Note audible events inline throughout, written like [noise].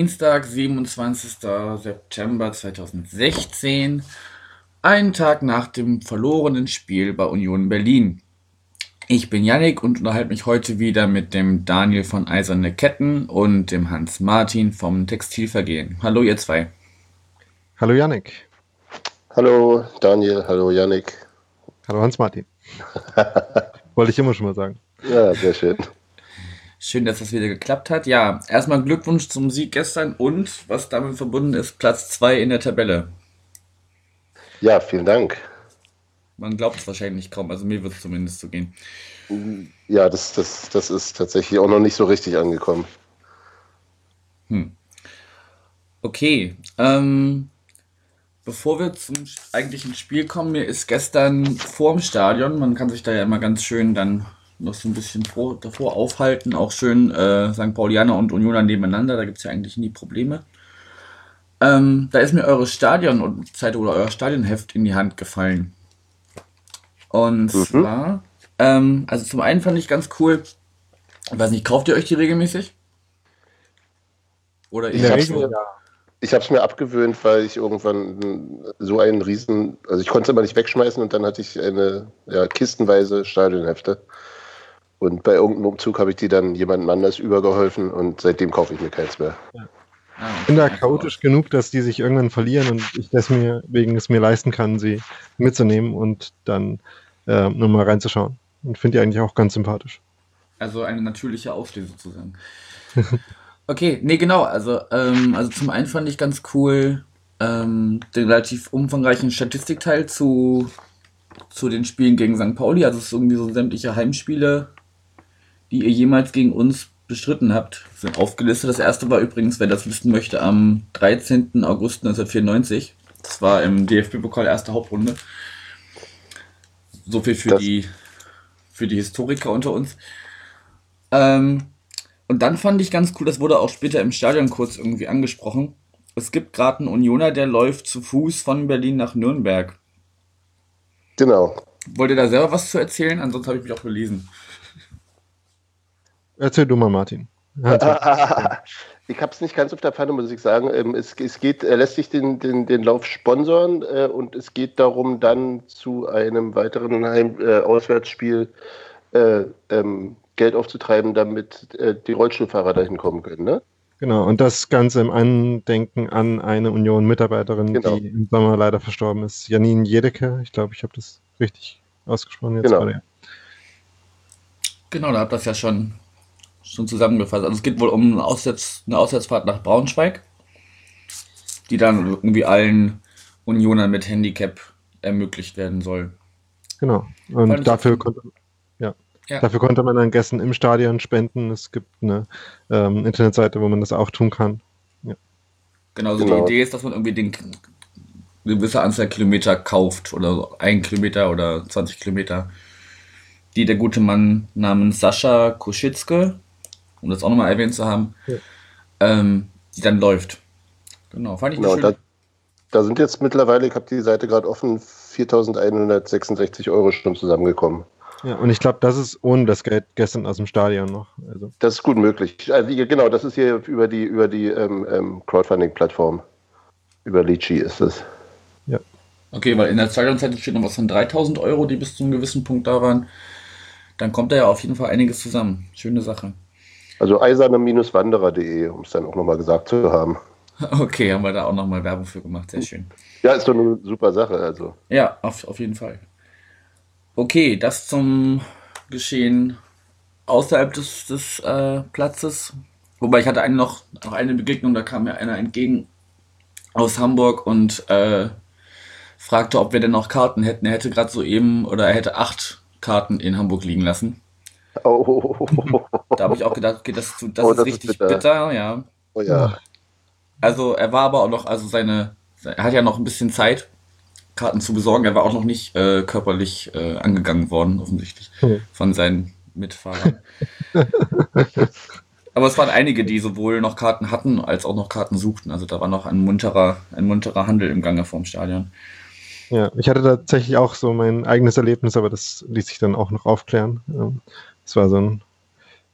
Dienstag, 27. September 2016, einen Tag nach dem verlorenen Spiel bei Union Berlin. Ich bin Yannick und unterhalte mich heute wieder mit dem Daniel von Eiserne Ketten und dem Hans Martin vom Textilvergehen. Hallo ihr zwei. Hallo Yannick. Hallo Daniel, hallo Yannick. Hallo Hans Martin. [laughs] Wollte ich immer schon mal sagen. Ja, sehr schön. Schön, dass das wieder geklappt hat. Ja, erstmal Glückwunsch zum Sieg gestern und was damit verbunden ist, Platz 2 in der Tabelle. Ja, vielen Dank. Man glaubt es wahrscheinlich kaum, also mir wird es zumindest so gehen. Ja, das, das, das ist tatsächlich auch noch nicht so richtig angekommen. Hm. Okay, ähm, bevor wir zum eigentlichen Spiel kommen, mir ist gestern vorm Stadion, man kann sich da ja immer ganz schön dann noch so ein bisschen vor, davor aufhalten, auch schön äh, St. Paulianer und Unioner nebeneinander, da gibt es ja eigentlich nie Probleme. Ähm, da ist mir eure Stadionzeit oder euer Stadionheft in die Hand gefallen. Und mhm. zwar, ähm, also zum einen fand ich ganz cool, ich weiß nicht, kauft ihr euch die regelmäßig? Oder in der Regel, mir, ja. Ich habe es mir abgewöhnt, weil ich irgendwann so einen riesen, also ich konnte es immer nicht wegschmeißen und dann hatte ich eine ja, kistenweise Stadionhefte. Und bei irgendeinem Umzug habe ich die dann jemandem anders übergeholfen und seitdem kaufe ich mir keins mehr. Ja. Ah, ich bin da chaotisch genug, dass die sich irgendwann verlieren und ich deswegen es mir leisten kann, sie mitzunehmen und dann äh, nur mal reinzuschauen. Und finde die eigentlich auch ganz sympathisch. Also eine natürliche Ausrede sozusagen. [laughs] okay, nee, genau. Also, ähm, also zum einen fand ich ganz cool ähm, den relativ umfangreichen Statistikteil zu, zu den Spielen gegen St. Pauli. Also es ist irgendwie so sämtliche Heimspiele, die ihr jemals gegen uns bestritten habt, sind aufgelistet. Das erste war übrigens, wer das wissen möchte, am 13. August 1994. Das war im DFB-Pokal erste Hauptrunde. So viel für die, für die Historiker unter uns. Ähm, und dann fand ich ganz cool, das wurde auch später im Stadion kurz irgendwie angesprochen. Es gibt gerade einen Unioner, der läuft zu Fuß von Berlin nach Nürnberg. Genau. Wollt ihr da selber was zu erzählen? Ansonsten habe ich mich auch gelesen. Erzähl du mal, Martin. [laughs] ich habe es nicht ganz auf der Pfanne, muss ich sagen. Ähm, es, es geht, er lässt sich den, den, den Lauf sponsoren äh, und es geht darum, dann zu einem weiteren Heim, äh, Auswärtsspiel äh, ähm, Geld aufzutreiben, damit äh, die Rollstuhlfahrer dahin kommen können. Ne? Genau, und das Ganze im Andenken an eine Union-Mitarbeiterin, genau. die im Sommer leider verstorben ist. Janine Jedecke, ich glaube, ich habe das richtig ausgesprochen jetzt genau. gerade. Genau, da habt ihr das ja schon schon zusammengefasst. Also es geht wohl um eine, Auswärts, eine Auswärtsfahrt nach Braunschweig, die dann irgendwie allen Unionern mit Handicap ermöglicht werden soll. Genau. Und dafür konnte, ja, ja. dafür konnte man dann Gästen im Stadion spenden. Es gibt eine ähm, Internetseite, wo man das auch tun kann. Ja. Genau, also genau. die Idee ist, dass man irgendwie den, eine gewisse Anzahl Kilometer kauft oder so ein Kilometer oder 20 Kilometer, die der gute Mann namens Sascha Kuschitzke um das auch nochmal erwähnt zu haben, ja. ähm, die dann läuft. Genau, fand ich genau, da, da, sind jetzt mittlerweile, ich habe die Seite gerade offen, 4.166 Euro schon zusammengekommen. Ja, und ich glaube, das ist ohne das Geld gestern aus dem Stadion noch. Also. Das ist gut möglich. Also, genau, das ist hier über die, über die ähm, ähm, Crowdfunding-Plattform. Über Litchi ist es. Ja. Okay, weil in der Stadionseite steht noch was von 3000 Euro, die bis zu einem gewissen Punkt da waren. Dann kommt da ja auf jeden Fall einiges zusammen. Schöne Sache. Also eiserne-wanderer.de, um es dann auch nochmal gesagt zu haben. [laughs] Okay, haben wir da auch nochmal Werbung für gemacht. Sehr schön. Ja, ist doch eine super Sache. Also. Ja, auf, auf jeden Fall. Okay, das zum Geschehen außerhalb des, des äh, Platzes. Wobei ich hatte eine noch, noch eine Begegnung, da kam mir einer entgegen aus Hamburg und äh, fragte, ob wir denn noch Karten hätten. Er hätte gerade soeben oder er hätte acht Karten in Hamburg liegen lassen. Oh. [laughs] Da habe ich auch [laughs] gedacht, okay, das, das, oh, ist das richtig ist bitter. bitter. ja. Oh ja. Also er war aber auch noch, also seine, er hat ja noch ein bisschen Zeit, Karten zu besorgen. Er war auch noch nicht äh, körperlich äh, angegangen worden, offensichtlich, hm. von seinen Mitfahrern. [laughs] Aber es waren einige, die sowohl noch Karten hatten, als auch noch Karten suchten. Also da war noch ein munterer, ein munterer Handel im Gange vorm Stadion. Ja, ich hatte tatsächlich auch so mein eigenes Erlebnis, aber das ließ sich dann auch noch aufklären. Ähm, es war so ein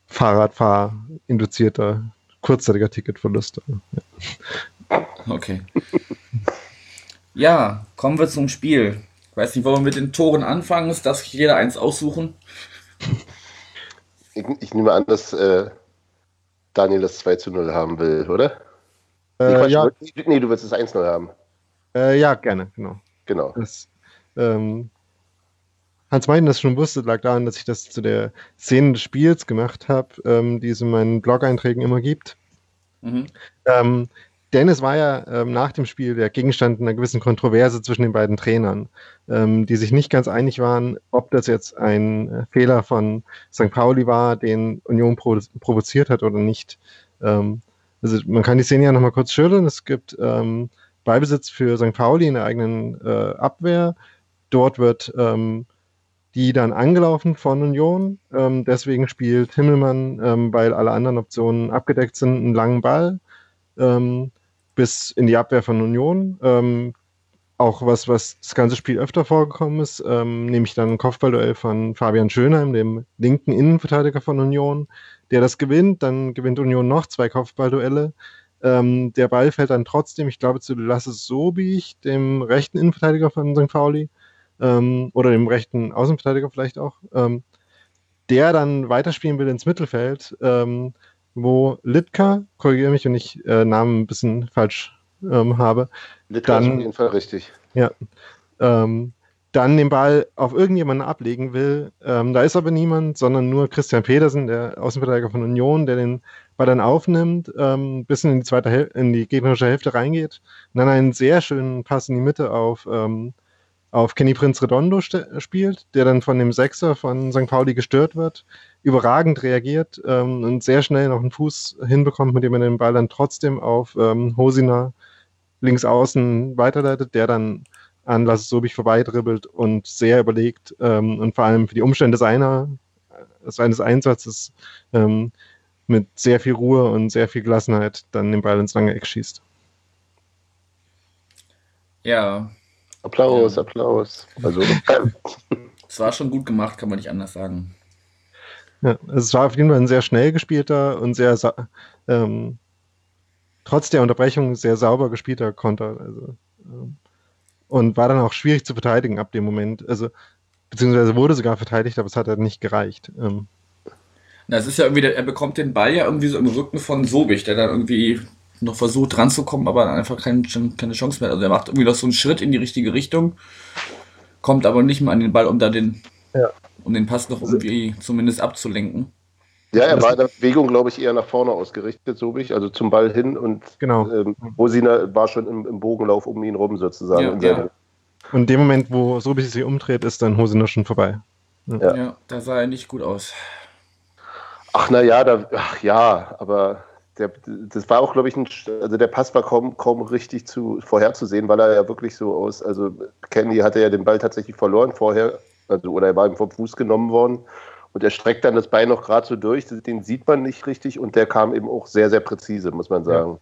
Fahrradfahr-induzierter, kurzzeitiger Ticketverlust. Ja. Okay. Ja, kommen wir zum Spiel. Ich weiß nicht, wollen wir mit den Toren anfangen? Ist das jeder eins aussuchen? Ich, ich nehme an, dass äh, Daniel das 2 zu 0 haben will, oder? Äh, nee, ja, nee, du willst das 1-0 haben. äh, ja, gerne, genau. Genau. Das, ähm, Hans Meiden das schon wusste, lag daran, dass ich das zu der Szene des Spiels gemacht habe, ähm, die es in meinen Blog-Einträgen immer gibt. Mhm. Ähm, denn es war ja ähm, nach dem Spiel der Gegenstand einer gewissen Kontroverse zwischen den beiden Trainern, ähm, die sich nicht ganz einig waren, ob das jetzt ein äh, Fehler von St. Pauli war, den Union provo provoziert hat oder nicht. Ähm, also man kann die Szene ja nochmal kurz schildern. Es gibt ähm, Ballbesitz für St. Pauli in der eigenen äh, Abwehr. Dort wird ähm, die dann angelaufen von Union. Ähm, deswegen spielt Himmelmann, ähm, weil alle anderen Optionen abgedeckt sind, einen langen Ball ähm, bis in die Abwehr von Union. Ähm, auch was, was das ganze Spiel öfter vorgekommen ist, ähm, nämlich dann ein Kopfballduell von Fabian Schönheim, dem linken Innenverteidiger von Union, der das gewinnt. Dann gewinnt Union noch zwei Kopfballduelle. Ähm, der Ball fällt dann trotzdem, ich glaube, zu Lasse Sobich, dem rechten Innenverteidiger von St. Pauli, ähm, oder dem rechten Außenverteidiger vielleicht auch, ähm, der dann weiterspielen will ins Mittelfeld, ähm, wo Litka, korrigiere mich, wenn ich äh, Namen ein bisschen falsch ähm, habe, Litka ist Dann- auf jeden Fall richtig. ja, ähm, dann den Ball auf irgendjemanden ablegen will. Ähm, da ist aber niemand, sondern nur Christian Pedersen, der Außenverteidiger von Union, der den Ball dann aufnimmt, ähm, bis in die zweite Häl in die gegnerische Hälfte reingeht und dann einen sehr schönen Pass in die Mitte auf, ähm, auf Kenny Prinz Redondo spielt, der dann von dem Sechser von St. Pauli gestört wird, überragend reagiert ähm, und sehr schnell noch einen Fuß hinbekommt, mit dem er den Ball dann trotzdem auf ähm, Hosina links außen weiterleitet, der dann an Lasse Sobich vorbeidribbelt und sehr überlegt ähm, und vor allem für die Umstände seiner, äh, seines Einsatzes ähm, mit sehr viel Ruhe und sehr viel Gelassenheit dann den Ball ins lange Eck schießt. Ja, Applaus, Ja. Applaus. Also, [laughs] es war schon gut gemacht, kann man nicht anders sagen. Ja, es war auf jeden Fall ein sehr schnell gespielter und sehr ähm, trotz der Unterbrechung sehr sauber gespielter Konter. Also, ähm, und war dann auch schwierig zu verteidigen ab dem Moment. Also beziehungsweise wurde sogar verteidigt, aber es hat halt nicht gereicht. Ähm, Na, es ist ja irgendwie, der, er bekommt den Ball ja irgendwie so im Rücken von Sobich, der dann irgendwie noch versucht ranzukommen, aber dann einfach kein, keine Chance mehr. Also er macht irgendwie noch so einen Schritt in die richtige Richtung, kommt aber nicht mehr an den Ball, um da den, Ja. um den Pass noch irgendwie zumindest abzulenken. ja, er war in der Bewegung, glaube ich, eher nach vorne ausgerichtet, so ich, also zum Ball hin und genau. ähm, Rosina war schon im, im Bogenlauf um ihn rum sozusagen. Ja, ja. Und in dem Moment, wo Sobich sich umdreht, ist dann Hosiner schon vorbei. Ja. Ja, da sah er nicht gut aus. Ach na ja, da, ach ja, aber der, das war auch, glaube ich, ein, also der Pass war kaum, kaum richtig zu vorherzusehen, weil er ja wirklich so aus, also Candy hatte ja den Ball tatsächlich verloren vorher, also oder er war ihm vom Fuß genommen worden und er streckt dann das Bein noch gerade so durch, den sieht man nicht richtig und der kam eben auch sehr, sehr präzise, muss man sagen.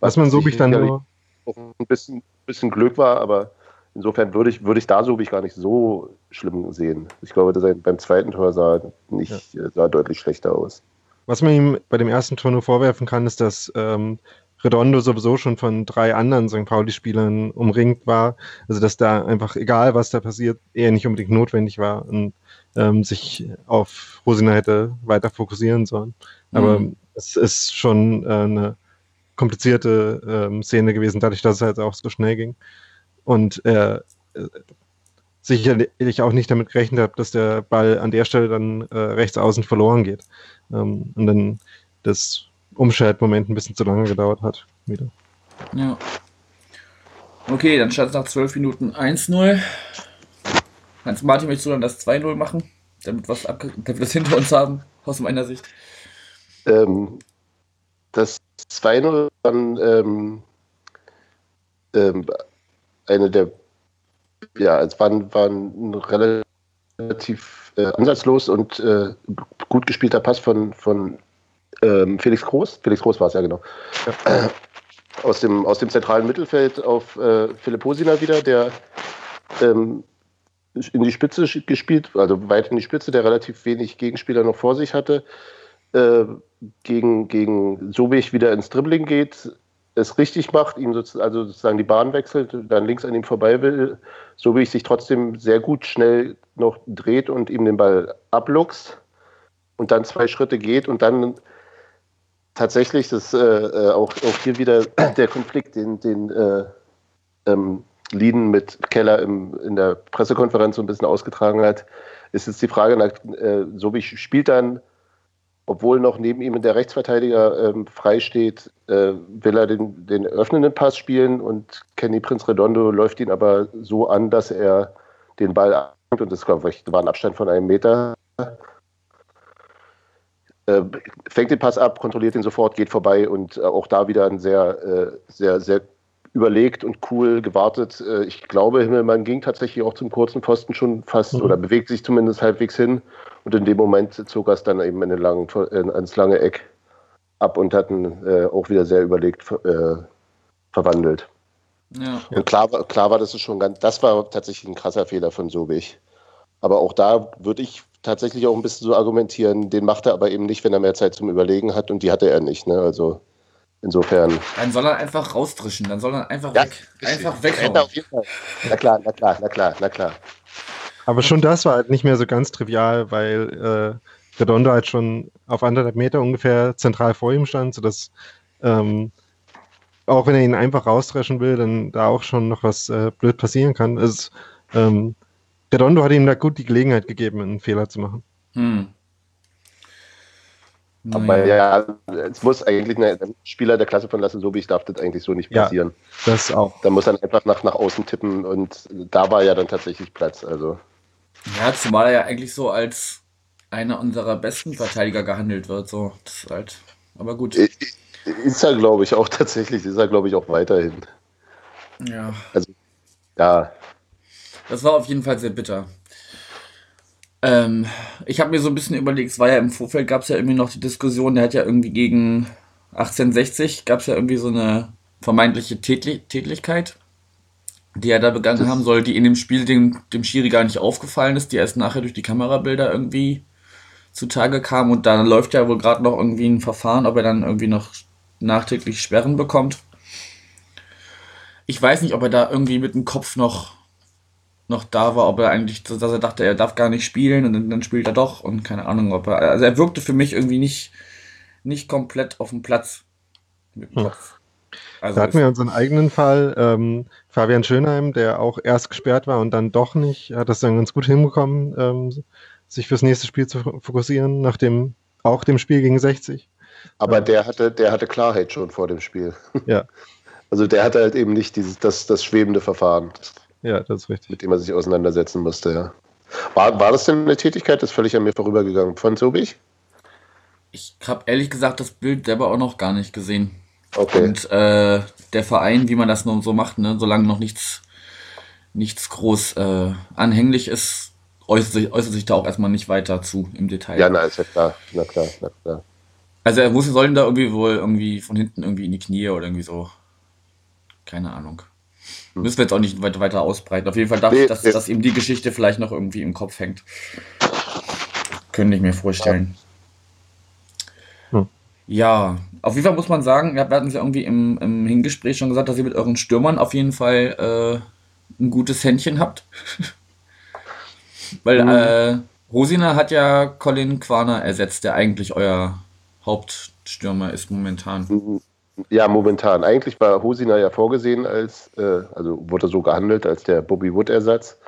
Was man Sobich dann sicherlich nur, auch ein bisschen, bisschen Glück war, aber insofern würde ich, würde ich da Sobich gar nicht so schlimm sehen. Ich glaube, dass er beim zweiten Tor sah nicht äh, sah deutlich schlechter aus. Was man ihm bei dem ersten Tor nur vorwerfen kann, ist, dass ähm, Redondo sowieso schon von drei anderen St. Pauli-Spielern umringt war. Also dass da einfach, egal was da passiert, eher nicht unbedingt notwendig war und ähm, sich auf Rosina hätte weiter fokussieren sollen. Aber Mhm. es ist schon äh, eine komplizierte ähm, Szene gewesen, dadurch, dass es halt auch so schnell ging. Und äh, sicherlich auch nicht damit gerechnet habe, dass der Ball an der Stelle dann äh, rechts außen verloren geht. Ähm, und dann das Umschaltmoment ein bisschen zu lange gedauert hat. Wieder. Ja. Okay, dann stand es nach 12 Minuten 1-0. Hans Martin, möchtest du dann das 2-0 machen? Damit, was damit wir das hinter uns haben, aus meiner Sicht. Ähm, das 2-0 dann ähm, ähm, eine der, ja, es war, ein- war ein relativ ansatzlos und äh, gut gespielter Pass von, von ähm, Felix Groß, Felix Groß war es ja genau, ja. Äh, aus, dem, aus dem zentralen Mittelfeld auf äh, Philipp Hosiner wieder, der ähm, in die Spitze gespielt, also weit in die Spitze, der relativ wenig Gegenspieler noch vor sich hatte, äh, gegen, gegen Sobich wieder ins Dribbling geht, es richtig macht, ihm sozusagen, also sozusagen die Bahn wechselt, dann links an ihm vorbei will, Sobich sich trotzdem sehr gut schnell noch dreht und ihm den Ball abluchst und dann zwei Schritte geht und dann tatsächlich das äh, äh auch, auch hier wieder [clears throat] der Konflikt, den, den äh, ähm, Lieden mit Keller im, in der Pressekonferenz so ein bisschen ausgetragen hat, ist jetzt die Frage, nach, äh, so wie spielt dann, obwohl noch neben ihm der Rechtsverteidiger ähm, frei äh, will er den, den öffnenden Pass spielen und Kenny Prinz Redondo läuft ihn aber so an, dass er den Ball annimmt und das war ein Abstand von einem Meter. Äh, fängt den Pass ab, kontrolliert ihn sofort, geht vorbei und äh, auch da wieder ein sehr, äh, sehr, sehr überlegt und cool gewartet. Äh, ich glaube, Himmelmann ging tatsächlich auch zum kurzen Posten schon fast mhm. oder bewegt sich zumindest halbwegs hin. Und in dem Moment zog er es dann eben in den langen, in, ans lange Eck ab und hat ihn äh, auch wieder sehr überlegt äh, verwandelt. Ja. Und klar, klar war das ist schon ganz, das war tatsächlich ein krasser Fehler von Sobich. Aber auch da würde ich tatsächlich auch ein bisschen so argumentieren, den macht er aber eben nicht, wenn er mehr Zeit zum Überlegen hat und die hatte er nicht. Ne? Also Insofern. Dann soll er einfach rausdrischen, dann soll er einfach ja, weg. Einfach weghauen. Auf jeden Fall. Na klar, na klar, na klar, na klar. Aber schon das war halt nicht mehr so ganz trivial, weil äh, Redondo halt schon auf anderthalb Meter ungefähr zentral vor ihm stand, sodass ähm, auch wenn er ihn einfach rausdreschen will, dann da auch schon noch was äh, blöd passieren kann. Es, ähm, Redondo hat ihm da gut die Gelegenheit gegeben, einen Fehler zu machen. Hm. Aber ja, es muss eigentlich ein Spieler der Klasse von Lasse Sobich darf das eigentlich so nicht passieren. Ja, das auch. Da muss er einfach nach, nach außen tippen und da war ja dann tatsächlich Platz. Also. Ja, zumal er ja eigentlich so als einer unserer besten Verteidiger gehandelt wird. So. Das ist halt, aber gut. Ist er, glaube ich, auch [laughs] tatsächlich. Ist er, glaube ich, auch weiterhin. Ja. Also, ja. Das war auf jeden Fall sehr bitter. Ähm, ich habe mir so ein bisschen überlegt, es war ja im Vorfeld, gab es ja irgendwie noch die Diskussion, der hat ja irgendwie gegen 1860, gab es ja irgendwie so eine vermeintliche Tätli Tätlichkeit, die er da begangen haben soll, die in dem Spiel dem, dem Schiri gar nicht aufgefallen ist, die erst nachher durch die Kamerabilder irgendwie zutage kam und dann läuft ja wohl gerade noch irgendwie ein Verfahren, ob er dann irgendwie noch nachträglich Sperren bekommt. Ich weiß nicht, ob er da irgendwie mit dem Kopf noch noch da war, ob er eigentlich, dass er dachte, er darf gar nicht spielen und dann, dann spielt er doch und keine Ahnung, ob er, also er wirkte für mich irgendwie nicht, nicht komplett auf dem Platz mit dem Kopf. Also da hatten wir unseren eigenen Fall, ähm, Fabian Schönheim, der auch erst gesperrt war und dann doch nicht, hat das dann ganz gut hinbekommen, ähm, sich fürs nächste Spiel zu fokussieren, nach dem, auch dem Spiel gegen 60. Aber ähm, der hatte, der hatte Klarheit schon vor dem Spiel. Ja. [laughs] Also der hatte halt eben nicht dieses, das, das schwebende Verfahren. Ja, das ist richtig. Mit dem er sich auseinandersetzen musste, ja. War, war das denn eine Tätigkeit? Das ist völlig an mir vorübergegangen. Von Sobich? Ich habe ehrlich gesagt das Bild selber auch noch gar nicht gesehen. Okay. Und äh, der Verein, wie man das nun so macht, ne, solange noch nichts, nichts groß äh, anhänglich ist, äußert sich, äußert sich da auch erstmal nicht weiter zu im Detail. Ja, na, ist ja klar. Na klar, na klar. Also er muss, sollen da irgendwie wohl irgendwie von hinten irgendwie in die Knie oder irgendwie so. Keine Ahnung. Hm. Müssen wir jetzt auch nicht weiter, weiter ausbreiten. Auf jeden Fall dachte nee, ich, dass, nee. dass ihm die Geschichte vielleicht noch irgendwie im Kopf hängt. Könnte ich mir vorstellen. Hm. Ja, auf jeden Fall muss man sagen, wir hatten es ja irgendwie im, im Hingespräch schon gesagt, dass ihr mit euren Stürmern auf jeden Fall äh, ein gutes Händchen habt. [laughs] Weil mhm. äh, Rosina hat ja Colin Quaner ersetzt, der eigentlich euer Hauptstürmer ist momentan. Mhm. Ja, momentan. Eigentlich war Hosina ja vorgesehen als, äh, also wurde so gehandelt als der Bobby Wood-Ersatz.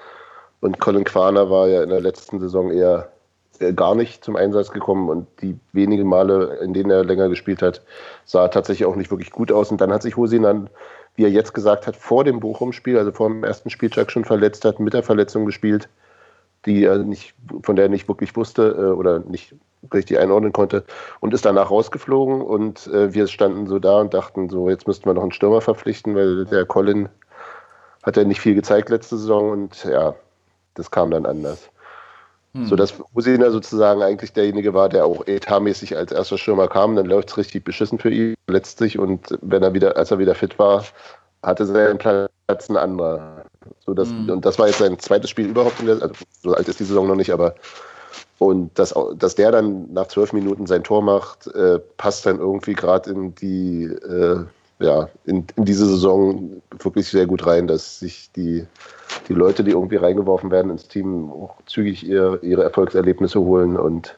Und Colin Quaner war ja in der letzten Saison eher äh, gar nicht zum Einsatz gekommen und die wenigen Male, in denen er länger gespielt hat, sah tatsächlich auch nicht wirklich gut aus. Und dann hat sich Hosina, wie er jetzt gesagt hat, vor dem Bochum-Spiel, also vor dem ersten Spieltag schon verletzt hat, mit der Verletzung gespielt, die er nicht, von der er nicht wirklich wusste äh, oder nicht richtig einordnen konnte und ist danach rausgeflogen und äh, wir standen so da und dachten so, jetzt müssten wir noch einen Stürmer verpflichten, weil der Colin hat ja nicht viel gezeigt letzte Saison und ja, das kam dann anders. Hm. So dass Hosina sozusagen eigentlich derjenige war, der auch etatmäßig als erster Stürmer kam. Dann läuft es richtig beschissen für ihn letztlich. Und wenn er wieder, als er wieder fit war, hatte seinen Platz ein anderer. So dass, hm. Und das war jetzt sein zweites Spiel überhaupt. In der, also so alt ist die Saison noch nicht, aber und dass, dass der dann nach zwölf Minuten sein Tor macht, äh, passt dann irgendwie gerade in die äh, ja, in, in diese Saison wirklich sehr gut rein, dass sich die, die Leute, die irgendwie reingeworfen werden ins Team, auch zügig ihr, ihre Erfolgserlebnisse holen und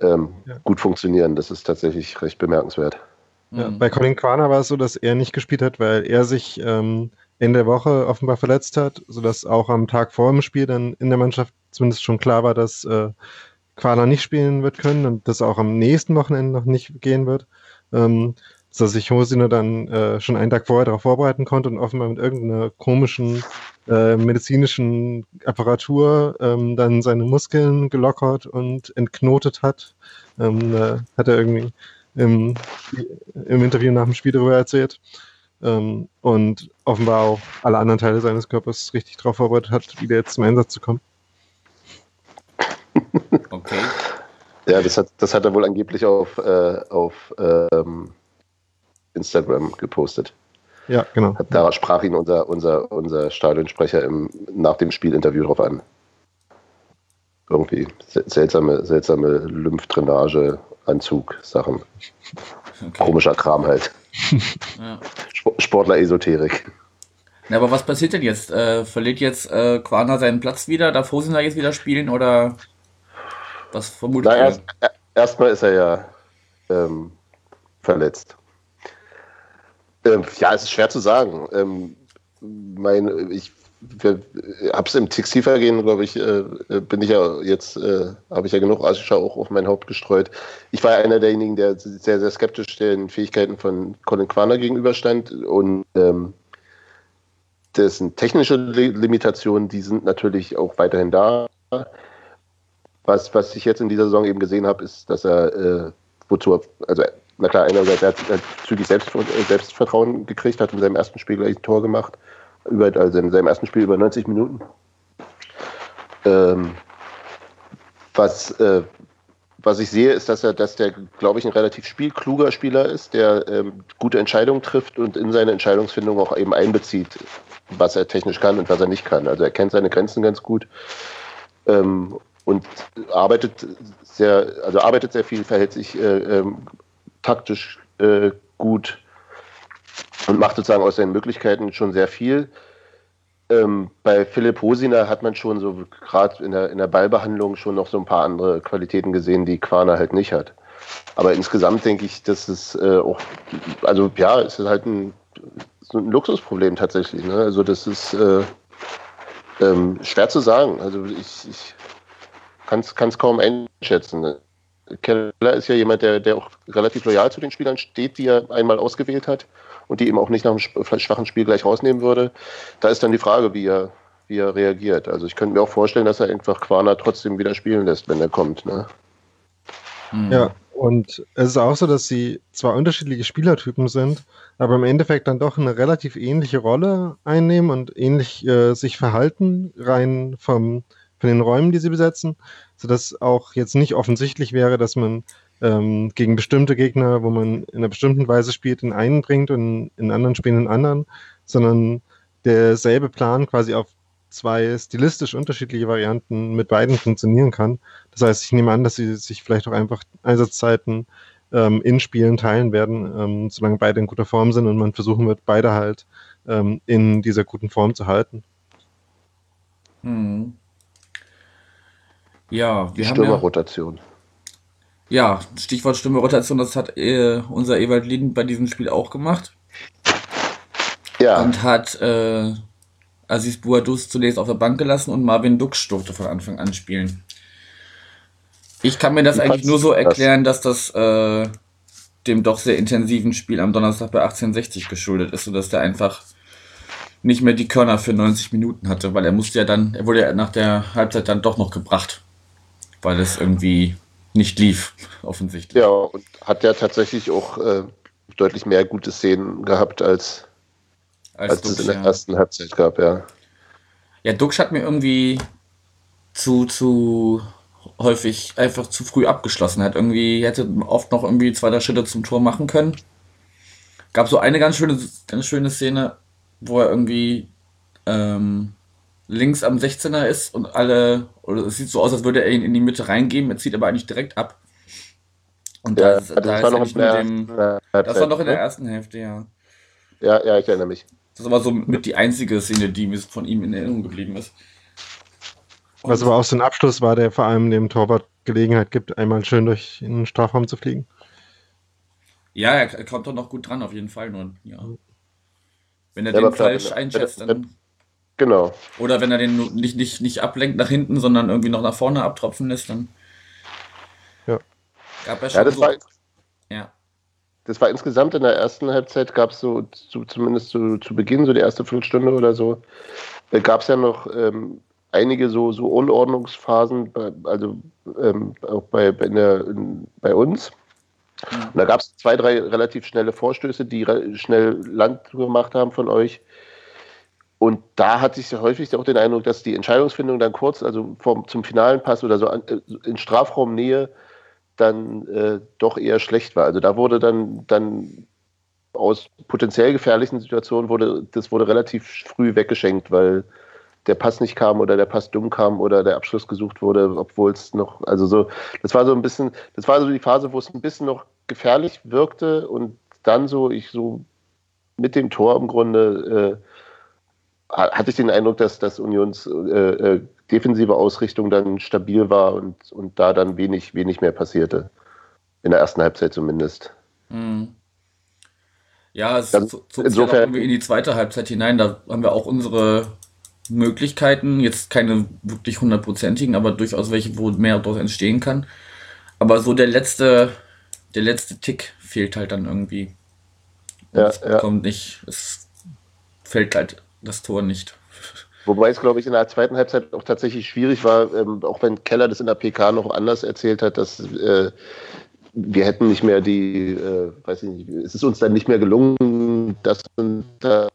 ähm, ja. gut funktionieren. Das ist tatsächlich recht bemerkenswert. Ja, bei Colin Quaner war es so, dass er nicht gespielt hat, weil er sich ähm, in der Woche offenbar verletzt hat, sodass auch am Tag vor dem Spiel dann in der Mannschaft zumindest schon klar war, dass äh, Quaner nicht spielen wird können und das auch am nächsten Wochenende noch nicht gehen wird. Ähm, dass sich Hosino dann äh, schon einen Tag vorher darauf vorbereiten konnte und offenbar mit irgendeiner komischen äh, medizinischen Apparatur ähm, dann seine Muskeln gelockert und entknotet hat. Ähm, äh, hat er irgendwie im, im Interview nach dem Spiel darüber erzählt. Ähm, und offenbar auch alle anderen Teile seines Körpers richtig darauf vorbereitet hat, wieder jetzt zum Einsatz zu kommen. Okay. Ja, das hat, das hat er wohl angeblich auf, äh, auf ähm, Instagram gepostet. Ja, genau. Da sprach ihn unser, unser, unser Stadionsprecher im, nach dem Spielinterview drauf an. Irgendwie seltsame, seltsame Lymphdrainage, Anzug, Sachen. Okay. Komischer Kram halt. Ja. Sportler-Esoterik. Ja, aber was passiert denn jetzt? Äh, verliert jetzt äh, Quana seinen Platz wieder? Darf Hosiner jetzt wieder spielen oder was vermutet ihr? Erst, erstmal ist er ja ähm, verletzt. Ähm, ja, es ist schwer zu sagen. Ähm, mein, ich habe es im Textilvergehen, glaube ich, äh, äh, bin ich ja jetzt, äh, habe ich ja genug Asischer auch auf mein Haupt gestreut. Ich war einer derjenigen, der sehr, sehr skeptisch den Fähigkeiten von Colin Quaner gegenüberstand und ähm, dessen technische Limitationen, die sind natürlich auch weiterhin da. Was, was ich jetzt in dieser Saison eben gesehen habe, ist, dass er äh, wozu, also na klar, einerseits hat er zügig Selbstvertrauen gekriegt, hat in seinem ersten Spiel gleich ein Tor gemacht, über, also in seinem ersten Spiel über 90 Minuten. Ähm, was, äh, was ich sehe, ist, dass er, dass der, glaube ich, ein relativ spielkluger Spieler ist, der ähm, gute Entscheidungen trifft und in seine Entscheidungsfindung auch eben einbezieht, was er technisch kann und was er nicht kann. Also er kennt seine Grenzen ganz gut ähm, und arbeitet sehr, also arbeitet sehr viel, verhält sich äh, ähm, taktisch äh, gut und macht sozusagen aus seinen Möglichkeiten schon sehr viel. Ähm, bei Philipp Hosiner hat man schon so gerade in der, in der Ballbehandlung schon noch so ein paar andere Qualitäten gesehen, die Quaner halt nicht hat. Aber insgesamt denke ich, dass es äh, auch, also ja, es ist halt ein, so ein Luxusproblem tatsächlich. Ne? Also das ist äh, ähm, schwer zu sagen. Also ich, ich kann es kaum einschätzen. Ne? Keller ist ja jemand, der, der auch relativ loyal zu den Spielern steht, die er einmal ausgewählt hat und die eben auch nicht nach einem schwachen Spiel gleich rausnehmen würde. Da ist dann die Frage, wie er, wie er reagiert. Also ich könnte mir auch vorstellen, dass er einfach Quana trotzdem wieder spielen lässt, wenn er kommt. Ne? Hm. Ja, und es ist auch so, dass sie zwar unterschiedliche Spielertypen sind, aber im Endeffekt dann doch eine relativ ähnliche Rolle einnehmen und ähnlich äh, sich verhalten, rein vom, von den Räumen, die sie besetzen sodass auch jetzt nicht offensichtlich wäre, dass man ähm, gegen bestimmte Gegner, wo man in einer bestimmten Weise spielt, in einen bringt und in anderen Spielen in anderen, sondern derselbe Plan quasi auf zwei stilistisch unterschiedliche Varianten mit beiden funktionieren kann. Das heißt, ich nehme an, dass sie sich vielleicht auch einfach Einsatzzeiten ähm, in Spielen teilen werden, ähm, solange beide in guter Form sind und man versuchen wird, beide halt ähm, in dieser guten Form zu halten. Hm. Ja, wir Die Stürmerrotation. Ja, ja, Stichwort Stürmerrotation, das hat äh, unser Ewald Lien bei diesem Spiel auch gemacht. Ja. Und hat äh, Aziz Bouadous zunächst auf der Bank gelassen und Marvin Dux durfte von Anfang an spielen. Ich kann mir das Wie eigentlich nur so erklären, dass das äh, dem doch sehr intensiven Spiel am Donnerstag bei 1860 geschuldet ist, sodass der einfach nicht mehr die Körner für 90 Minuten hatte, weil er musste ja dann, er wurde ja nach der Halbzeit dann doch noch gebracht weil es irgendwie nicht lief, offensichtlich. Ja, und hat ja tatsächlich auch äh, deutlich mehr gute Szenen gehabt, als, als, als Dux, es in der ja. ersten Halbzeit gab, ja. Ja, Dux hat mir irgendwie zu, zu häufig einfach zu früh abgeschlossen hat. Irgendwie hätte oft noch irgendwie zwei, drei Schritte zum Tor machen können. Gab so eine ganz schöne, ganz schöne Szene, wo er irgendwie ähm, links am 16er ist und alle, oder es sieht so aus, als würde er ihn in die Mitte reingeben, er zieht aber eigentlich direkt ab. Und ja, da, ist, das, da war noch dem, das war noch in der ne? ersten Hälfte, ja. Ja, ja, ich erinnere mich. Das ist aber so mit die einzige Szene, die mir von ihm in Erinnerung geblieben ist. Was aber auch so ein Abschluss war, der vor allem dem Torwart Gelegenheit gibt, einmal schön durch den Strafraum zu fliegen. Ja, er kommt doch noch gut dran, auf jeden Fall. Nur, ja. Wenn er ja, den falsch einschätzt, dann. Genau. Oder wenn er den nicht, nicht, nicht ablenkt nach hinten, sondern irgendwie noch nach vorne abtropfen lässt, dann. Ja. Gab er schon ja, das so, war, ja. Das war insgesamt in der ersten Halbzeit, gab es so, so, zumindest so, zu Beginn, so die erste Viertelstunde oder so, gab es ja noch ähm, einige so, so Unordnungsphasen, bei, also ähm, auch bei, bei, der, in, bei uns. Und da gab es zwei, drei relativ schnelle Vorstöße, die schnell Land gemacht haben von euch. Und da hatte ich häufig auch den Eindruck, dass die Entscheidungsfindung dann kurz, also vom, zum finalen Pass oder so an, äh, in Strafraumnähe, dann äh, doch eher schlecht war. Also da wurde dann, dann aus potenziell gefährlichen Situationen wurde, das wurde relativ früh weggeschenkt, weil der Pass nicht kam oder der Pass dumm kam oder der Abschluss gesucht wurde, obwohl es noch, also so, das war so ein bisschen, das war so die Phase, wo es ein bisschen noch gefährlich wirkte und dann so, ich so mit dem Tor im Grunde äh, hatte ich den Eindruck, dass das Unions äh, äh, defensive Ausrichtung dann stabil war und, und da dann wenig, wenig mehr passierte. In der ersten Halbzeit zumindest. Mhm. Ja, es dann, zog insofern, irgendwie in die zweite Halbzeit hinein. Da haben wir auch unsere Möglichkeiten, jetzt keine wirklich hundertprozentigen, aber durchaus welche, wo mehr daraus entstehen kann. Aber so der letzte, der letzte Tick fehlt halt dann irgendwie. Ja, es ja. kommt nicht, es fällt halt das Tor nicht. Wobei es, glaube ich, in der zweiten Halbzeit auch tatsächlich schwierig war, ähm, auch wenn Keller das in der PK noch anders erzählt hat, dass äh, wir hätten nicht mehr die, äh, weiß ich nicht, es ist uns dann nicht mehr gelungen, das und das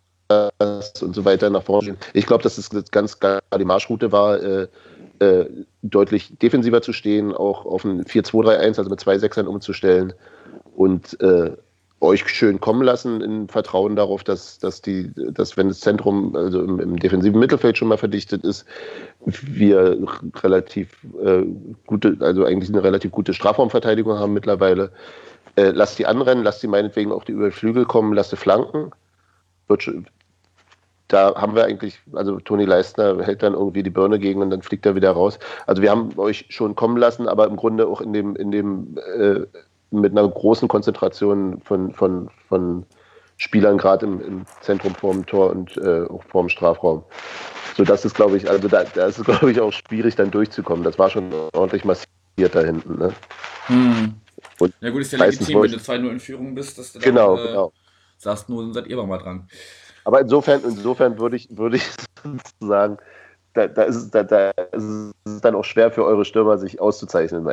und so weiter nach vorne gehen. Ich glaube, dass es ganz klar die Marschroute war, äh, äh, deutlich defensiver zu stehen, auch auf ein 4-2-3-1, also mit zwei Sechsern umzustellen und äh, euch schön kommen lassen in Vertrauen darauf, dass, dass, die, dass wenn das Zentrum also im, im defensiven Mittelfeld schon mal verdichtet ist, wir relativ äh, gute, also eigentlich eine relativ gute Strafraumverteidigung haben mittlerweile. Äh, lasst die anrennen, lasst die meinetwegen auch die über Flügel kommen, lasst die flanken. Da haben wir eigentlich, also Toni Leistner hält dann irgendwie die Birne gegen und dann fliegt er wieder raus. Also wir haben euch schon kommen lassen, aber im Grunde auch in dem, in dem äh, mit einer großen Konzentration von, von, von Spielern, gerade im, im, Zentrum vorm Tor und äh, auch vorm Strafraum. So das ist, glaube ich, also da, da ist es, glaube ich, auch schwierig, dann durchzukommen. Das war schon ordentlich massiert da hinten. Ne? Hm. Und ja gut, ist ja legitim, wenn du 2-0 in Führung bist, dass du dann genau, äh, genau. sagst, nur seid ihr mal dran. Aber insofern, insofern würde ich, würde ich [laughs] sagen, da, da, ist es, da, da, ist es dann auch schwer für eure Stürmer, sich auszuzeichnen.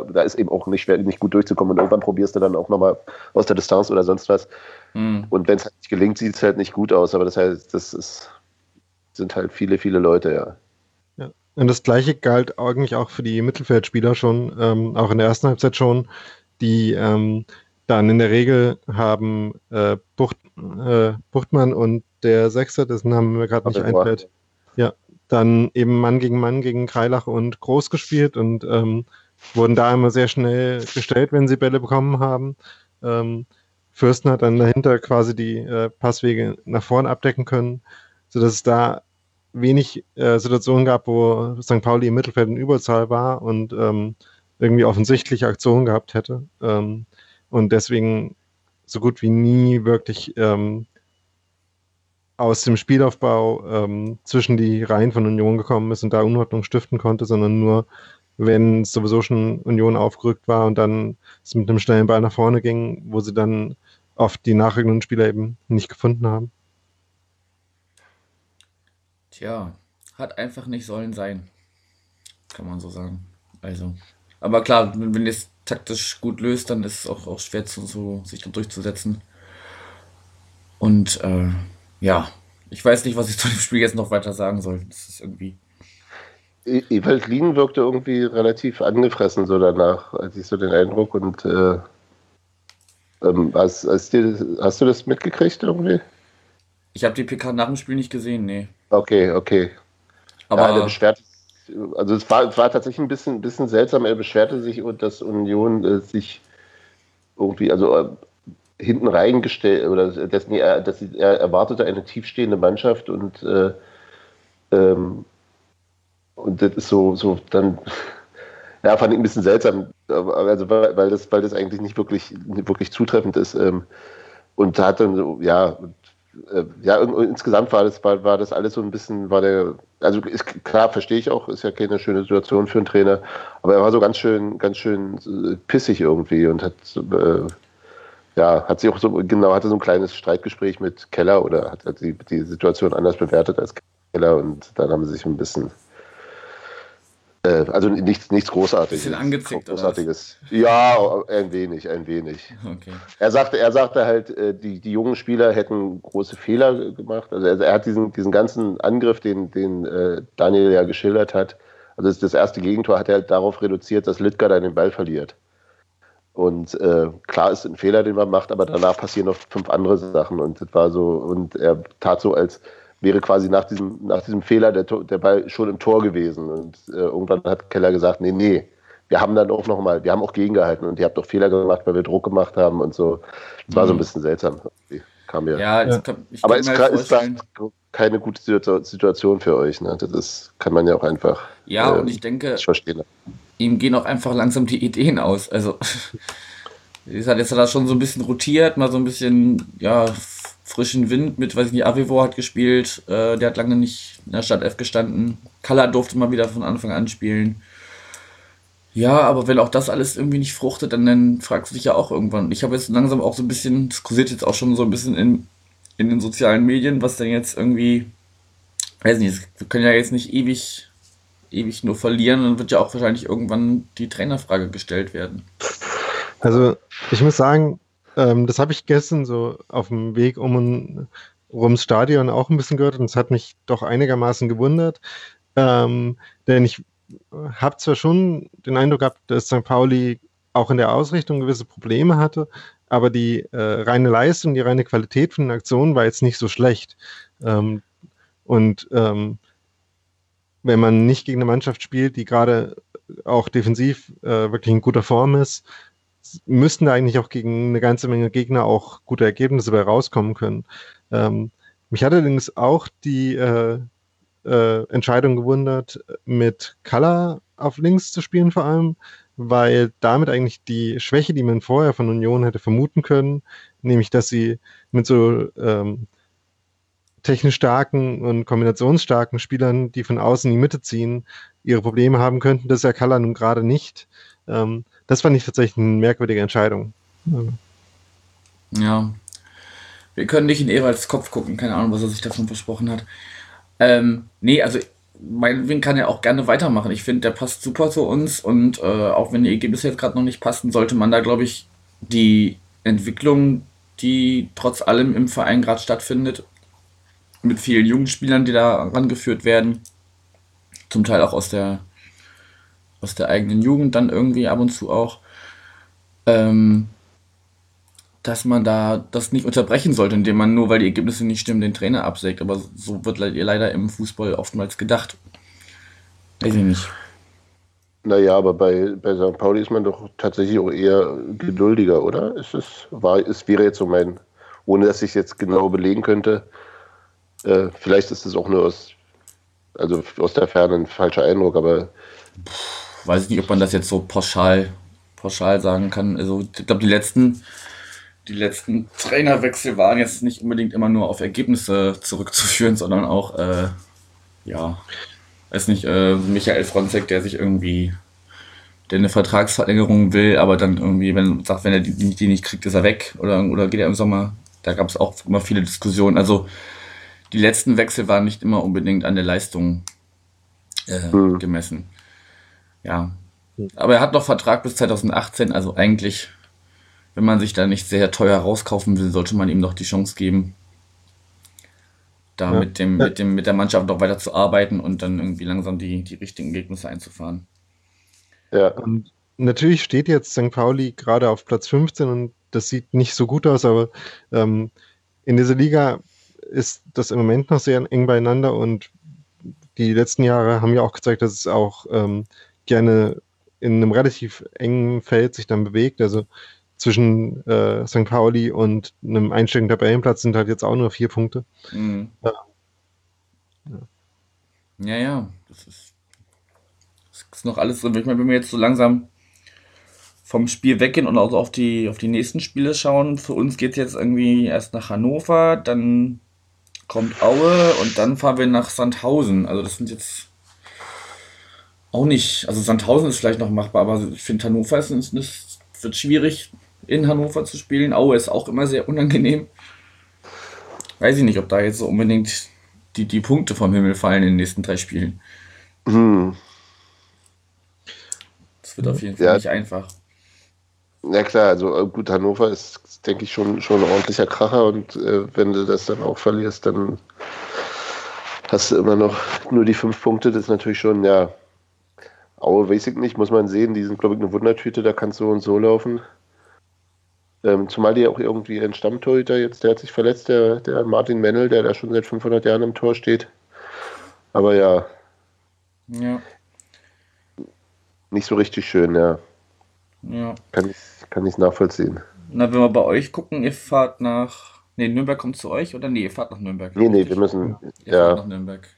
Da ist eben auch nicht schwer, nicht gut durchzukommen. Und irgendwann probierst du dann auch nochmal aus der Distanz oder sonst was. Mhm. Und wenn es halt nicht gelingt, sieht es halt nicht gut aus. Aber das heißt, das ist, sind halt viele, viele Leute, ja. ja. Und das gleiche galt eigentlich auch für die Mittelfeldspieler schon, ähm, auch in der ersten Halbzeit schon, die ähm, dann in der Regel haben äh, Bucht, äh, Buchtmann und der Sechser, dessen Namen mir gerade nicht einfällt, ja, dann eben Mann gegen Mann gegen Kreilach und Groß gespielt und ähm, wurden da immer sehr schnell gestellt, wenn sie Bälle bekommen haben. Ähm, Fürsten hat dann dahinter quasi die äh, Passwege nach vorne abdecken können, sodass es da wenig äh, Situationen gab, wo St. Pauli im Mittelfeld in Überzahl war und ähm, irgendwie offensichtliche Aktionen gehabt hätte. Ähm, und deswegen so gut wie nie wirklich ähm, aus dem Spielaufbau ähm, zwischen die Reihen von Union gekommen ist und da Unordnung stiften konnte, sondern nur, wenn sowieso schon Union aufgerückt war und dann es mit einem schnellen Ball nach vorne ging, wo sie dann oft die nachrückenden Spieler eben nicht gefunden haben. Tja, hat einfach nicht sollen sein. Kann man so sagen. Also. Aber klar, wenn ihr es taktisch gut löst, dann ist es auch, auch schwer, zu, so, sich da durchzusetzen. Und äh, ja, ich weiß nicht, was ich zu dem Spiel jetzt noch weiter sagen soll. Das ist irgendwie. E- Evelyn wirkte irgendwie relativ angefressen so danach, als ich so den Eindruck und äh, ähm, hast, hast, dir, hast du das mitgekriegt irgendwie? Ich habe die PK nach dem Spiel nicht gesehen, nee. Okay, okay. Aber ja, der beschwerte also es war, es war tatsächlich ein bisschen, bisschen seltsam. Er beschwerte sich, dass Union äh, sich irgendwie, also äh, hinten reingestellt oder dass, er, dass er erwartete eine tiefstehende Mannschaft und äh, ähm, und das ist so, so dann, [laughs] ja, fand ich ein bisschen seltsam, also weil, das, weil das eigentlich nicht wirklich, wirklich zutreffend ist. Ähm, und hat dann so, ja, äh, ja, insgesamt war das, war, war das alles so ein bisschen, war der, also ist, klar, verstehe ich auch, ist ja keine schöne Situation für einen Trainer, aber er war so ganz schön, ganz schön äh, pissig irgendwie und hat, äh, ja, hat sich auch so, genau, hatte so ein kleines Streitgespräch mit Keller oder hat, hat die, die Situation anders bewertet als Keller und dann haben sie sich ein bisschen, äh, also nichts, nichts Großartiges. Bisschen angezickt, Großartiges. Ja, ein wenig, ein wenig. Okay. Er sagte, er sagte halt, äh, die, die jungen Spieler hätten große Fehler gemacht. Also er, er hat diesen, diesen ganzen Angriff, den, den äh, Daniel ja geschildert hat, also das, das erste Gegentor hat er halt darauf reduziert, dass Litka dann den Ball verliert. Und äh, klar ist ein Fehler, den man macht, aber danach passieren noch fünf andere Sachen. Und das war so, und er tat so, als wäre quasi nach diesem, nach diesem Fehler der, der Ball schon im Tor gewesen. Und äh, irgendwann hat Keller gesagt, nee, nee, wir haben dann auch nochmal, wir haben auch gegengehalten und ihr habt doch Fehler gemacht, weil wir Druck gemacht haben und so. Das war so ein mhm. bisschen seltsam. Kam mir. Ja, ja. Kann, aber es halt ist da keine gute Situation für euch. Ne? Das ist, kann man ja auch einfach. Ja, äh, und ich denke, verstehen. ihm gehen auch einfach langsam die Ideen aus. Also, [laughs] jetzt hat er das schon so ein bisschen rotiert, mal so ein bisschen, ja, frischen Wind mit, weiß ich nicht, Avivo hat gespielt, äh, der hat lange nicht in der Stadt F gestanden. Kalla durfte mal wieder von Anfang an spielen. Ja, aber wenn auch das alles irgendwie nicht fruchtet, dann, dann fragst du dich ja auch irgendwann. Ich habe jetzt langsam auch so ein bisschen, das kursiert jetzt auch schon so ein bisschen in, in den sozialen Medien, was denn jetzt irgendwie, weiß nicht, wir können ja jetzt nicht ewig, ewig nur verlieren, dann wird ja auch wahrscheinlich irgendwann die Trainerfrage gestellt werden. Also, ich muss sagen, ähm, das habe ich gestern so auf dem Weg um und ums Stadion auch ein bisschen gehört und es hat mich doch einigermaßen gewundert. Ähm, denn ich habe zwar schon den Eindruck gehabt, dass St. Pauli auch in der Ausrichtung gewisse Probleme hatte, aber die äh, reine Leistung, die reine Qualität von den Aktionen war jetzt nicht so schlecht. Ähm, und ähm, wenn man nicht gegen eine Mannschaft spielt, die gerade auch defensiv äh, wirklich in guter Form ist, müssten da eigentlich auch gegen eine ganze Menge Gegner auch gute Ergebnisse bei rauskommen können. Ähm, mich hat allerdings auch die äh, äh, Entscheidung gewundert, mit Color auf links zu spielen vor allem, weil damit eigentlich die Schwäche, die man vorher von Union hätte vermuten können, nämlich dass sie mit so ähm, technisch starken und kombinationsstarken Spielern, die von außen in die Mitte ziehen, ihre Probleme haben könnten, das ist ja Color nun gerade nicht. Ähm, das fand ich tatsächlich eine merkwürdige Entscheidung. Ja. Wir können nicht in Ewalds Kopf gucken, keine Ahnung, was er sich davon versprochen hat. Ähm, nee, also meinetwegen kann er auch gerne weitermachen. Ich finde, der passt super zu uns und äh, auch wenn die Ergebnisse jetzt gerade noch nicht passen, sollte man da, glaube ich, die Entwicklung, die trotz allem im Verein gerade stattfindet, mit vielen jungen Spielern, die da rangeführt werden, zum Teil auch aus der aus der eigenen Jugend dann irgendwie ab und zu auch, ähm, dass man da das nicht unterbrechen sollte, indem man nur, weil die Ergebnisse nicht stimmen, den Trainer absägt. Aber so wird leider im Fußball oftmals gedacht. Weiß ich nicht. Naja, aber bei, bei St. Pauli ist man doch tatsächlich auch eher geduldiger, oder? Ist es, war, es wäre jetzt so mein, ohne dass ich es jetzt genau belegen könnte, äh, vielleicht ist es auch nur aus, also aus der Ferne ein falscher Eindruck, aber weiß ich nicht, ob man das jetzt so pauschal, pauschal sagen kann. Also ich glaube, die letzten, die letzten Trainerwechsel waren jetzt nicht unbedingt immer nur auf Ergebnisse zurückzuführen, sondern auch, äh, ja, weiß nicht, äh, Michael Fronzek, der sich irgendwie, der eine Vertragsverlängerung will, aber dann irgendwie, wenn sagt, wenn er die, die nicht kriegt, ist er weg oder, oder geht er im Sommer. Da gab es auch immer viele Diskussionen. Also die letzten Wechsel waren nicht immer unbedingt an der Leistung äh, mhm. gemessen ja. Aber er hat noch Vertrag bis 2018, also eigentlich, wenn man sich da nicht sehr teuer rauskaufen will, sollte man ihm noch die Chance geben. da Ja. mit dem, mit dem, mit der Mannschaft noch weiter zu arbeiten und dann irgendwie langsam die, die richtigen Ergebnisse einzufahren. Ja. Und natürlich steht jetzt St. Pauli gerade auf Platz 15 und das sieht nicht so gut aus, aber ähm, in dieser Liga ist das im Moment noch sehr eng beieinander und die letzten Jahre haben ja auch gezeigt, dass es auch ähm, gerne in einem relativ engen Feld sich dann bewegt. Also zwischen äh, St. Pauli und einem einstelligen Tabellenplatz sind halt jetzt auch nur vier Punkte. Mhm. Ja. Ja, ja, das ist, das ist noch alles drin. Ich meine, wenn wir jetzt so langsam vom Spiel weggehen und auch auf die, auf die nächsten Spiele schauen, für uns geht es jetzt irgendwie erst nach Hannover, dann kommt Aue und dann fahren wir nach Sandhausen. Also das sind jetzt auch nicht, also Sandhausen ist vielleicht noch machbar, aber ich finde Hannover ist, ist, ist wird schwierig in Hannover zu spielen. Aue ist auch immer sehr unangenehm. Weiß ich nicht, ob da jetzt so unbedingt die, die Punkte vom Himmel fallen in den nächsten drei Spielen. Hm. Das wird auf jeden Fall Ja. nicht einfach. Ja klar, also äh, gut, Hannover ist, denke ich, schon, schon ein ordentlicher Kracher und äh, wenn du das dann auch verlierst, dann hast du immer noch nur die fünf Punkte. Das ist natürlich schon, ja, Aue weiß ich nicht, muss man sehen. Die sind, glaube ich, eine Wundertüte, da kannst du so und so laufen. Ähm, zumal die auch irgendwie ein Stammtorhüter jetzt, der hat sich verletzt, der, der Martin Mennel, der da schon seit 500 Jahren im Tor steht. Aber ja, Ja, nicht so richtig schön, ja. ja. Kann ich, kann ich nachvollziehen. Na, wenn wir bei euch gucken, ihr fahrt nach. Ne, Nürnberg kommt zu euch oder nee, ihr fahrt nach Nürnberg. Nee, nee, wir müssen, Ihr fahrt ja. nach Nürnberg.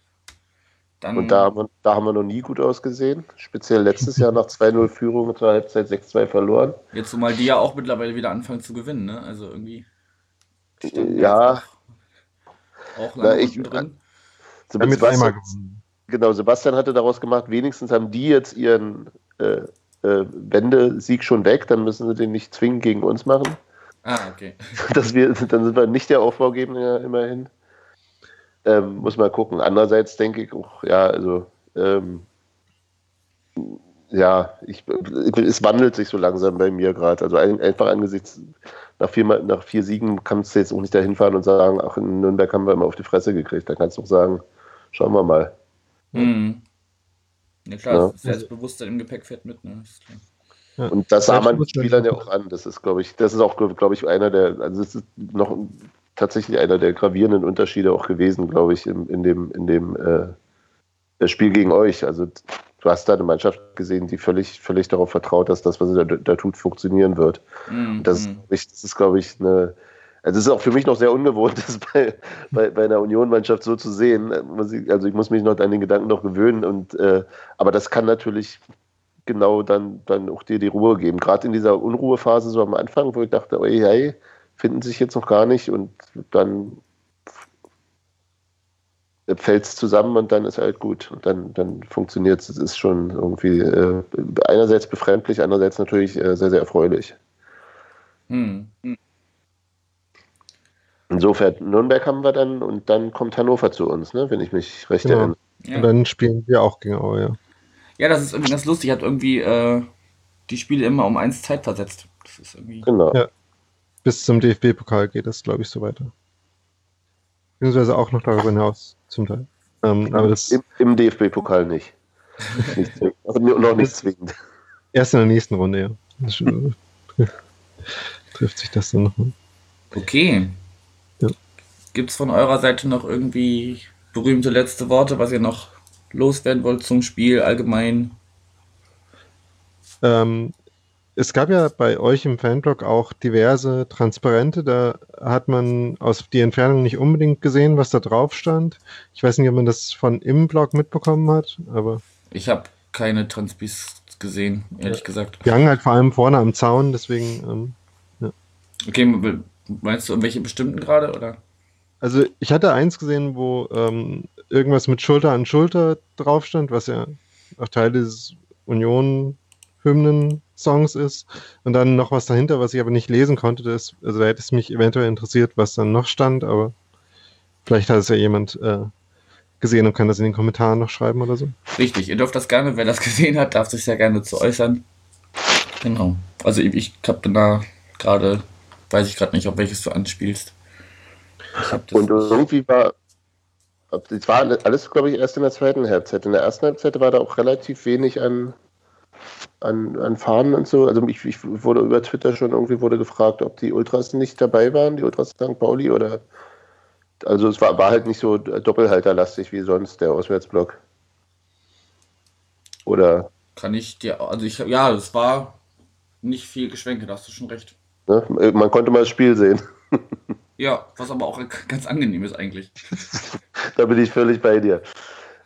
Dann, Und da haben, wir, da haben wir noch nie gut ausgesehen. Speziell letztes Jahr nach 2-0 Führung zur Halbzeit 6-2 verloren. jetzt zumal die ja auch mittlerweile wieder anfangen zu gewinnen, ne? Also irgendwie. Ja. Auch, auch Na, lange ich- drin. Einmal Sebastian, gewonnen. genau, Sebastian hatte daraus gemacht, wenigstens haben die jetzt ihren äh, äh, Wendesieg schon weg, dann müssen sie den nicht zwingend gegen uns machen. Ah, okay. [laughs] Dass wir, dann sind wir nicht der Aufbaugebende immerhin. Ähm, muss mal gucken. Andererseits denke ich auch, ja, also ähm, ja, ich, es wandelt sich so langsam bei mir gerade. Also ein, einfach angesichts nach vier, nach vier Siegen kannst du jetzt auch nicht dahin fahren und sagen, ach, in Nürnberg haben wir immer auf die Fresse gekriegt. Da kannst du auch sagen, schauen wir mal. Mhm. Ja klar, Ja. das Selbstbewusstsein im Gepäck fährt mit, ne? Ist klar. Ja. Und das sah man den. Spielern ja auch an. Das ist, glaube ich, das ist auch, glaube ich, einer der, also das ist noch tatsächlich einer der gravierenden Unterschiede auch gewesen, glaube ich, in, in dem, in dem äh, Spiel gegen euch. Also du hast da eine Mannschaft gesehen, die völlig, völlig darauf vertraut, dass das, was sie da, da tut, funktionieren wird. Mhm. Und das, ist, mhm. ich, das ist, glaube ich, eine. Also es ist auch für mich noch sehr ungewohnt, [laughs] das bei, bei, bei einer Union-Mannschaft so zu sehen. Ich- Also ich muss mich noch an den Gedanken noch gewöhnen. Und, äh, aber das kann natürlich genau dann, dann auch dir die Ruhe geben. Gerade in dieser Unruhephase so am Anfang, wo ich dachte, oi, hey, finden sich jetzt noch gar nicht und dann fällt es zusammen und dann ist halt gut und dann, dann funktioniert es. Es ist schon irgendwie äh, einerseits befremdlich, andererseits natürlich äh, sehr, sehr erfreulich. Mhm. Insofern, Nürnberg haben wir dann und dann kommt Hannover zu uns, ne, wenn ich mich recht Genau. erinnere. Ja. Und dann spielen wir auch gegen Aue, ja. ja, das ist irgendwie ganz lustig. Hat irgendwie äh, die Spiele immer um eins Zeit versetzt. Das ist irgendwie. Genau. Ja. Bis zum DFB-Pokal geht das, glaube ich, so weiter. Beziehungsweise auch noch darüber hinaus, zum Teil. Ähm, aber das Im, im DFB-Pokal nicht. [laughs] nicht zwingend. Also noch nicht zwingend. erst in der nächsten Runde, ja. Schon- [laughs] trifft sich das dann nochmal. Okay. Ja. Gibt es von eurer Seite noch irgendwie berühmte letzte Worte, was ihr noch loswerden wollt zum Spiel allgemein? Ähm, es gab ja bei euch im Fanblog auch diverse Transparente. Da hat man aus die Entfernung nicht unbedingt gesehen, was da drauf stand. Ich weiß nicht, ob man das von im Blog mitbekommen hat, aber Ich habe keine Transpis gesehen, ehrlich gesagt. wir hangen halt vor allem vorne am Zaun, deswegen. Ähm, Okay, meinst du irgendwelche bestimmten gerade oder? also ich hatte eins gesehen, wo ähm, irgendwas mit Schulter an Schulter drauf stand, was ja auch Teil des Union-Hymnen-Songs ist. Und dann noch was dahinter, was ich aber nicht lesen konnte. Das, also da hätte es mich eventuell interessiert, was dann noch stand, aber vielleicht hat es ja jemand äh, gesehen und kann das in den Kommentaren noch schreiben oder so. Richtig, ihr dürft das gerne, wer das [laughs] gesehen hat, darf sich sehr gerne zu äußern. Genau. Also ich, ich habe da gerade, weiß ich gerade nicht, auf welches du anspielst. Ich hab das Und irgendwie war, Es war alles, glaube ich, erst in der zweiten Halbzeit. In der ersten Halbzeit war da auch relativ wenig an, an, an Fahnen und so. Also ich, ich wurde über Twitter schon irgendwie wurde gefragt, ob die Ultras nicht dabei waren, die Ultras St. Pauli oder also es war, war halt nicht so doppelhalterlastig wie sonst der Auswärtsblock. Oder? Kann ich dir, also ich, ja, es war nicht viel Geschwenke, da hast du schon recht. Ne? Man konnte mal das Spiel sehen. [laughs] Ja, was aber auch ganz angenehm ist eigentlich. [laughs] da bin ich völlig bei dir.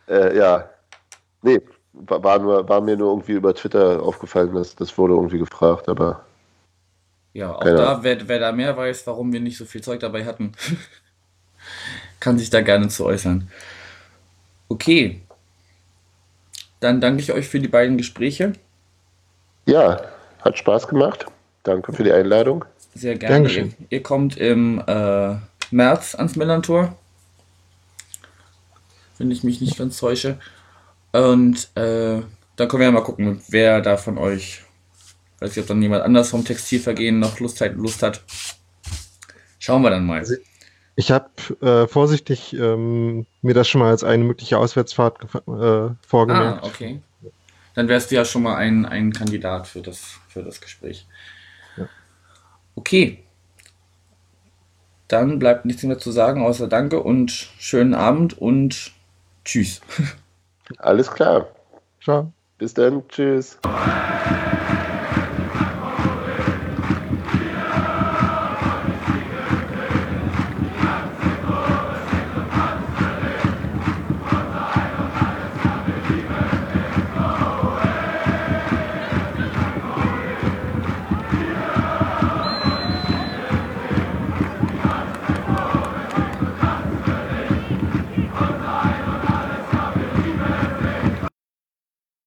Äh, ja, nee, war, nur, war mir nur irgendwie über Twitter aufgefallen, dass das wurde irgendwie gefragt, aber. Ja, auch da, wer, wer da mehr weiß, warum wir nicht so viel Zeug dabei hatten, [laughs] kann sich da gerne zu äußern. Okay. Dann danke ich euch für die beiden Gespräche. Ja, hat Spaß gemacht. Danke für die Einladung. Sehr gerne. Dankeschön. Ihr, ihr kommt im äh, März ans Millantor. Wenn ich mich nicht ganz täusche. Und äh, dann können wir ja mal gucken, wer da von euch, weiß ich, ob dann jemand anders vom Textilvergehen noch Lust hat. Lust hat. Schauen wir dann mal. Also ich habe äh, vorsichtig ähm, mir das schon mal als eine mögliche Auswärtsfahrt äh, vorgemerkt. Ah, okay. Dann wärst du ja schon mal ein, ein Kandidat für das, für das Gespräch. Ja. Okay. Dann bleibt nichts mehr zu sagen, außer Danke und schönen Abend und Tschüss. [laughs] Alles klar. Ciao. Bis dann. Tschüss.